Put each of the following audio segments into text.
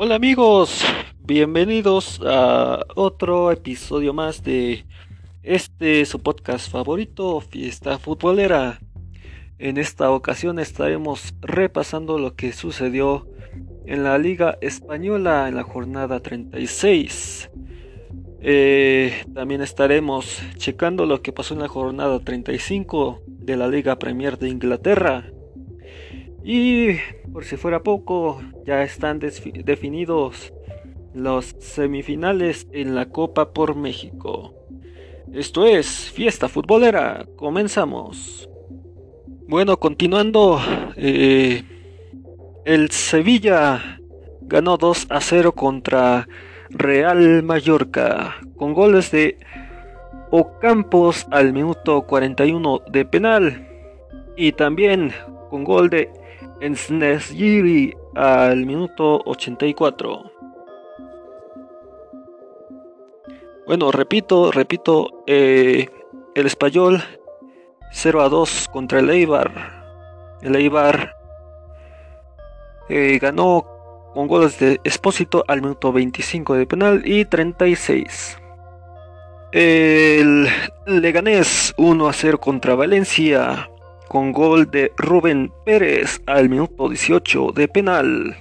Hola amigos, bienvenidos a otro episodio más de este su podcast favorito, Fiesta Futbolera. En esta ocasión estaremos repasando lo que sucedió en la Liga Española en la jornada 36. Eh, también estaremos checando lo que pasó en la jornada 35 de la Liga Premier de Inglaterra. Y por si fuera poco, ya están definidos los semifinales en la Copa por México. Esto es Fiesta Futbolera, comenzamos. Bueno, continuando, eh, el Sevilla ganó 2 a 0 contra Real Mallorca con goles de Ocampos al minuto 41 de penal y también con gol de Ensnesgiri al minuto 84. Bueno, repito, repito, eh, el español 0 a 2 contra el Eibar. El Eibar eh, ganó con goles de Espósito al minuto 25 de penal y 36. El Leganés 1 a 0 contra Valencia con gol de Rubén Pérez al minuto 18 de penal.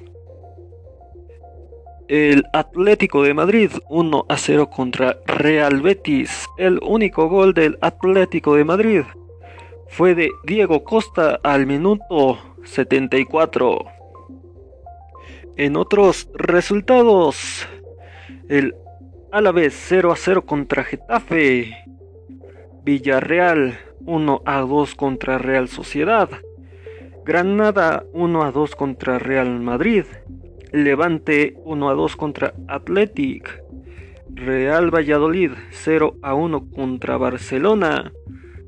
El Atlético de Madrid 1 a 0 contra Real Betis. El único gol del Atlético de Madrid fue de Diego Costa al minuto 74. En otros resultados, el Alavés 0 a 0 contra Getafe. Villarreal 1 a 2 contra Real Sociedad. Granada 1 a 2 contra Real Madrid. Levante 1 a 2 contra Athletic. Real Valladolid 0 a 1 contra Barcelona.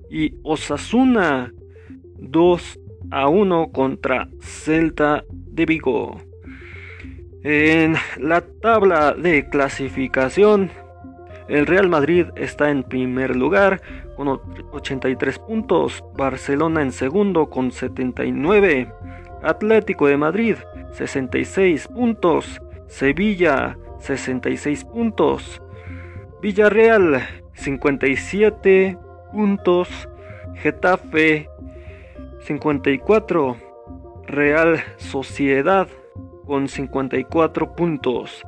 Y Osasuna 2 a 1 contra Celta de Vigo. En la tabla de clasificación, el Real Madrid está en primer lugar con 83 puntos, Barcelona en segundo con 79, Atlético de Madrid 66 puntos, Sevilla 66 puntos, Villarreal 57 puntos, Getafe 54, Real Sociedad con 54 puntos.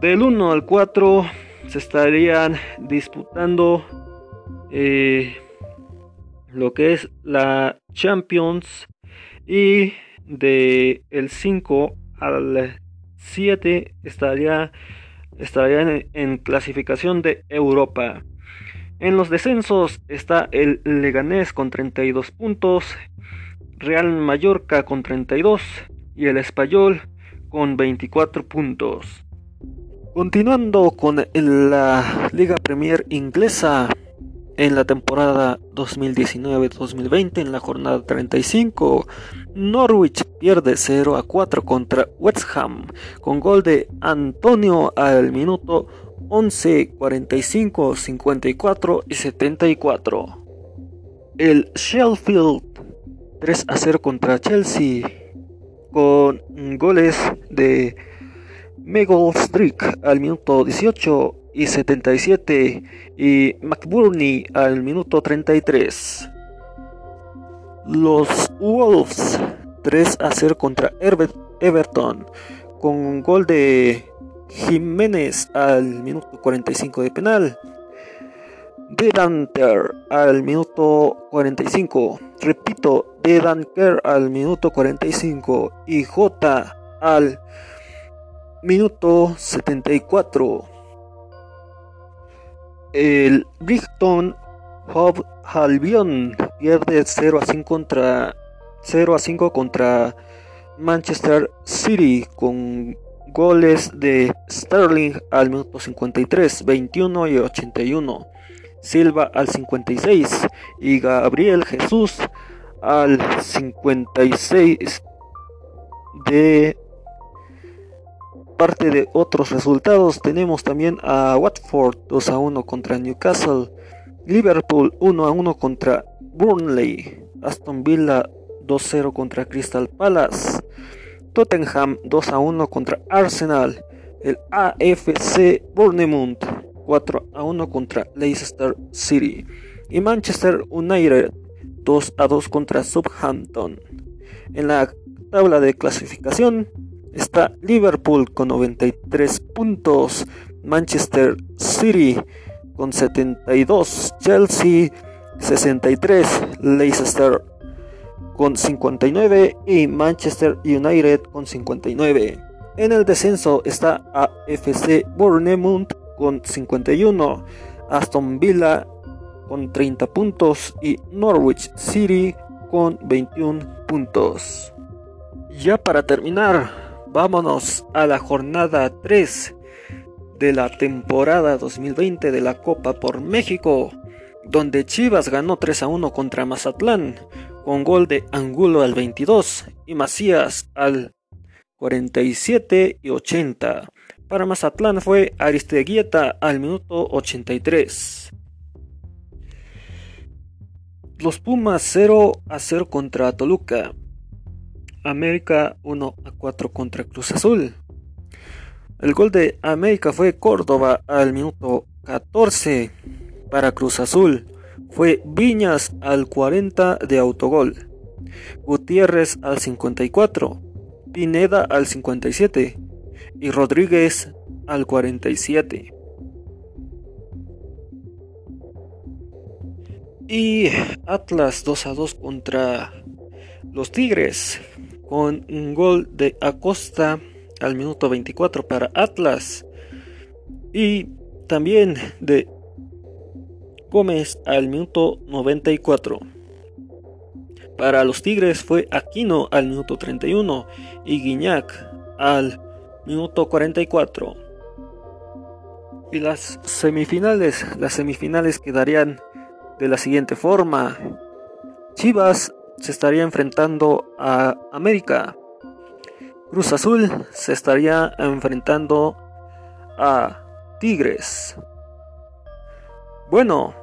Del 1 al 4 se estarían disputando eh, lo que es la Champions y de el 5 al 7 estaría estarían en, clasificación de Europa. En los descensos está el Leganés con 32 puntos, Real Mallorca con 32 y el Español con 24 puntos. Continuando con la Liga Premier inglesa, en la temporada 2019-2020 en la jornada 35. Norwich pierde 0 a 4 contra West Ham con gol de Antonio al minuto 11, 45, 54 y 74. El Sheffield 3 a 0 contra Chelsea con goles de Strick al minuto 18 y 77 y McBurney al minuto 33. Los Wolves 3 a 0 contra Everton con gol de Jiménez al minuto 45 de penal. Dedanter al minuto 45. Repito, Dedanker al minuto 45 y J al minuto 74. El Brighton Hove Albion pierde 0 a 5 contra 0 a 5 contra Manchester City con goles de Sterling al minuto 53, 21 y 81, Silva al 56 y Gabriel Jesús al 56 de parte de otros resultados tenemos también a Watford 2 a 1 contra Newcastle, Liverpool 1 a 1 contra Burnley, Aston Villa 2 0 contra Crystal Palace, Tottenham 2 a 1 contra Arsenal. El AFC Bournemouth 4 a 1 contra Leicester City. Y Manchester United 2 a 2 contra Southampton. En la tabla de clasificación está Liverpool con 93 puntos, Manchester City con 72, Chelsea 63, Leicester con 59 y Manchester United con 59. En el descenso está AFC Bournemouth con 51, Aston Villa con 30 puntos y Norwich City con 21 puntos. Ya para terminar, vámonos a la jornada 3 de la temporada 2020 de la Copa por México, donde Chivas ganó 3 a 1 contra Mazatlán, con gol de Angulo al 22 y Macías al 47 y 80. Para Mazatlán fue Aristeguieta al minuto 83. Los Pumas 0 a 0 contra Toluca. América 1 a 4 contra Cruz Azul. El gol de América fue Córdoba al minuto 14 para Cruz Azul. Fue Viñas al 40 de autogol. Gutiérrez al 54. Pineda al 57. Y Rodríguez al 47. Y Atlas 2 a 2 contra los Tigres. Con un gol de Acosta al minuto 24 para Atlas. Y también de Gómez al minuto 94. Para los Tigres fue Aquino al minuto 31 y Guiñac al minuto 44. Y las semifinales, las semifinales quedarían de la siguiente forma. Chivas se estaría enfrentando a América. Cruz Azul se estaría enfrentando a Tigres. Bueno,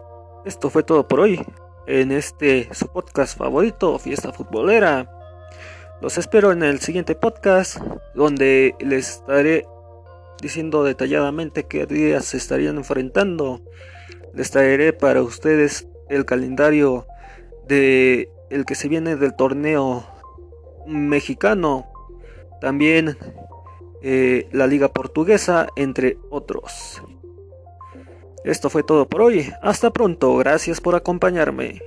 esto fue todo por hoy en este su podcast favorito, Fiesta Futbolera. Los espero en el siguiente podcast donde les estaré diciendo detalladamente qué días se estarían enfrentando les traeré para ustedes el calendario de el que se viene del torneo mexicano, también eh, la liga portuguesa, entre otros. Esto fue todo por hoy. Hasta pronto. Gracias por acompañarme.